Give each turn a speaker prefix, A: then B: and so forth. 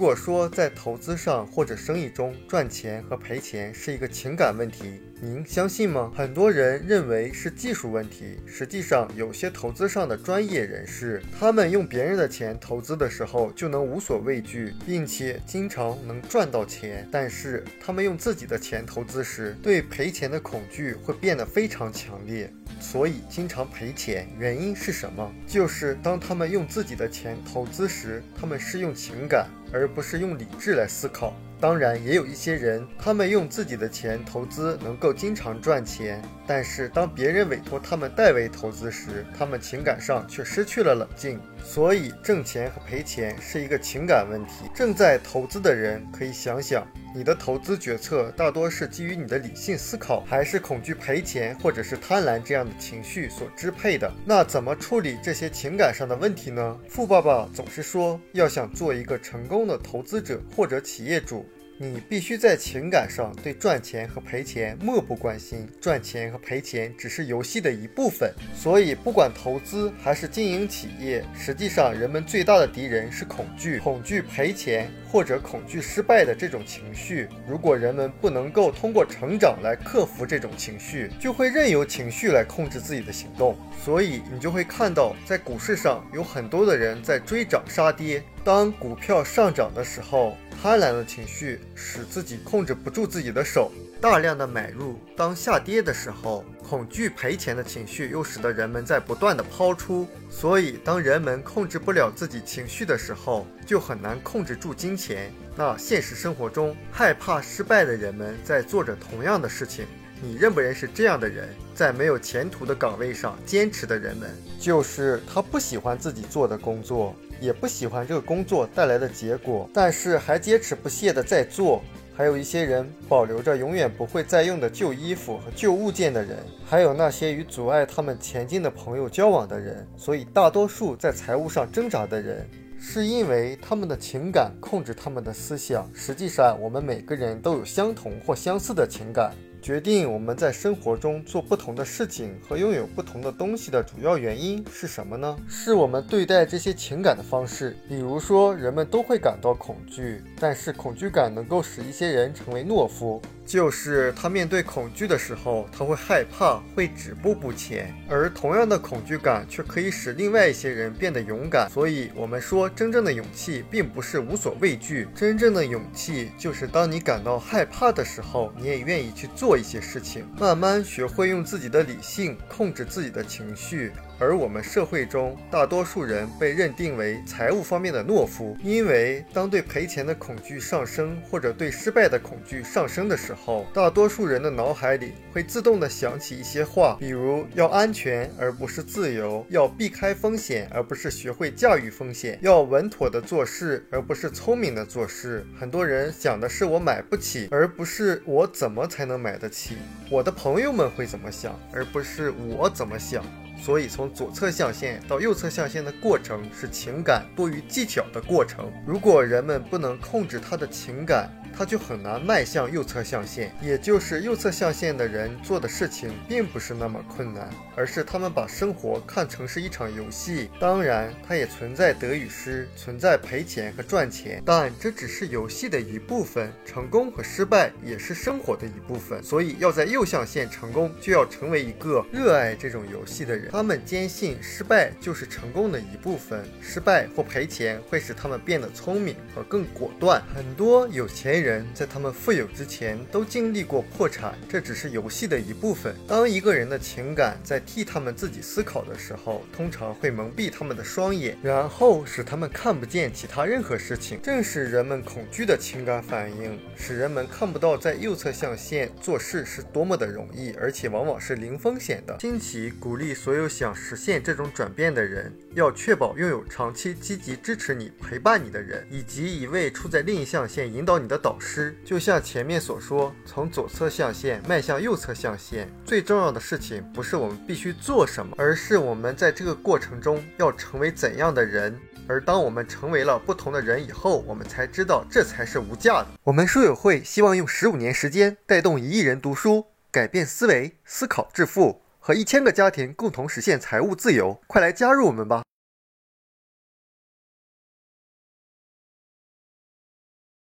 A: 如果说在投资上或者生意中赚钱和赔钱是一个情感问题，您相信吗？很多人认为是技术问题，实际上有些投资上的专业人士，他们用别人的钱投资的时候就能无所畏惧，并且经常能赚到钱。但是他们用自己的钱投资时，对赔钱的恐惧会变得非常强烈，所以经常赔钱。原因是什么？就是当他们用自己的钱投资时，他们是用情感。而不是用理智来思考。当然，也有一些人，他们用自己的钱投资，能够经常赚钱。但是，当别人委托他们代为投资时，他们情感上却失去了冷静。所以，挣钱和赔钱是一个情感问题。正在投资的人可以想想，你的投资决策大多是基于你的理性思考，还是恐惧赔钱或者是贪婪这样的情绪所支配的？那怎么处理这些情感上的问题呢？富爸爸总是说，要想做一个成功的投资者或者企业主。你必须在情感上对赚钱和赔钱漠不关心，赚钱和赔钱只是游戏的一部分。所以，不管投资还是经营企业，实际上人们最大的敌人是恐惧，恐惧赔钱或者恐惧失败的这种情绪。如果人们不能够通过成长来克服这种情绪，就会任由情绪来控制自己的行动。所以，你就会看到，在股市上有很多的人在追涨杀跌。当股票上涨的时候，贪婪的情绪使自己控制不住自己的手，大量的买入；当下跌的时候，恐惧赔钱的情绪又使得人们在不断的抛出。所以，当人们控制不了自己情绪的时候，就很难控制住金钱。那现实生活中，害怕失败的人们在做着同样的事情。你认不认识这样的人？在没有前途的岗位上坚持的人们，就是他不喜欢自己做的工作。也不喜欢这个工作带来的结果，但是还坚持不懈地在做。还有一些人保留着永远不会再用的旧衣服和旧物件的人，还有那些与阻碍他们前进的朋友交往的人。所以，大多数在财务上挣扎的人，是因为他们的情感控制他们的思想。实际上，我们每个人都有相同或相似的情感。决定我们在生活中做不同的事情和拥有不同的东西的主要原因是什么呢？是我们对待这些情感的方式。比如说，人们都会感到恐惧，但是恐惧感能够使一些人成为懦夫。就是他面对恐惧的时候，他会害怕，会止步不前。而同样的恐惧感却可以使另外一些人变得勇敢。所以，我们说，真正的勇气并不是无所畏惧，真正的勇气就是当你感到害怕的时候，你也愿意去做一些事情，慢慢学会用自己的理性控制自己的情绪。而我们社会中大多数人被认定为财务方面的懦夫，因为当对赔钱的恐惧上升，或者对失败的恐惧上升的时候，大多数人的脑海里会自动的想起一些话，比如要安全而不是自由，要避开风险而不是学会驾驭风险，要稳妥的做事而不是聪明的做事。很多人想的是我买不起，而不是我怎么才能买得起。我的朋友们会怎么想，而不是我怎么想。所以，从左侧象限到右侧象限的过程是情感多于技巧的过程。如果人们不能控制他的情感，他就很难迈向右侧象限，也就是右侧象限的人做的事情并不是那么困难，而是他们把生活看成是一场游戏。当然，它也存在得与失，存在赔钱和赚钱，但这只是游戏的一部分。成功和失败也是生活的一部分。所以，要在右象限成功，就要成为一个热爱这种游戏的人。他们坚信失败就是成功的一部分，失败或赔钱会使他们变得聪明和更果断。很多有钱。人在他们富有之前都经历过破产，这只是游戏的一部分。当一个人的情感在替他们自己思考的时候，通常会蒙蔽他们的双眼，然后使他们看不见其他任何事情。正是人们恐惧的情感反应，使人们看不到在右侧象限做事是多么的容易，而且往往是零风险的。新奇鼓励所有想实现这种转变的人，要确保拥有长期积极支持你、陪伴你的人，以及一位处在另一象限引导你的导。老师，就像前面所说，从左侧象限迈向右侧象限，最重要的事情不是我们必须做什么，而是我们在这个过程中要成为怎样的人。而当我们成为了不同的人以后，我们才知道这才是无价的。我们书友会希望用十五年时间带动一亿人读书，改变思维，思考致富，和一千个家庭共同实现财务自由。快来加入我们吧！